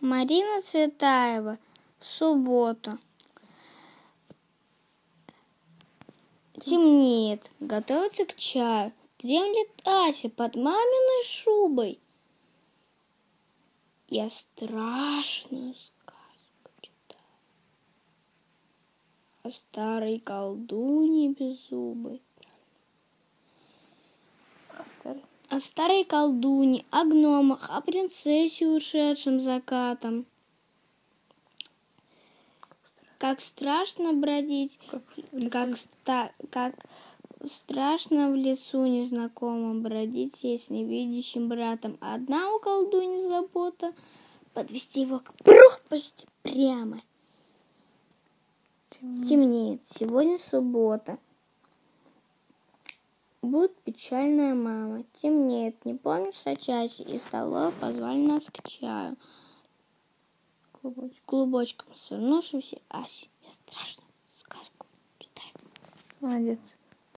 Марина Цветаева в субботу. Темнеет, готовится к чаю. Дремлет Ася под маминой шубой. Я страшную сказку читаю о старой колдуне беззубой. Оставь. О старой колдуне, о гномах, о принцессе, ушедшем закатом. Как страшно бродить, Как в как, ста- как страшно в лесу незнакомом бродить с невидящим братом. Одна у колдуни забота подвести его к пропасти прямо. Темнеет. Темнеет. Сегодня суббота. Будет печальная мама. Темнеет. Не помнишь о часе? И столов позвали нас к чаю. Клубочек. Клубочком свернувшимся Аси. Я страшную сказку читаю. Молодец.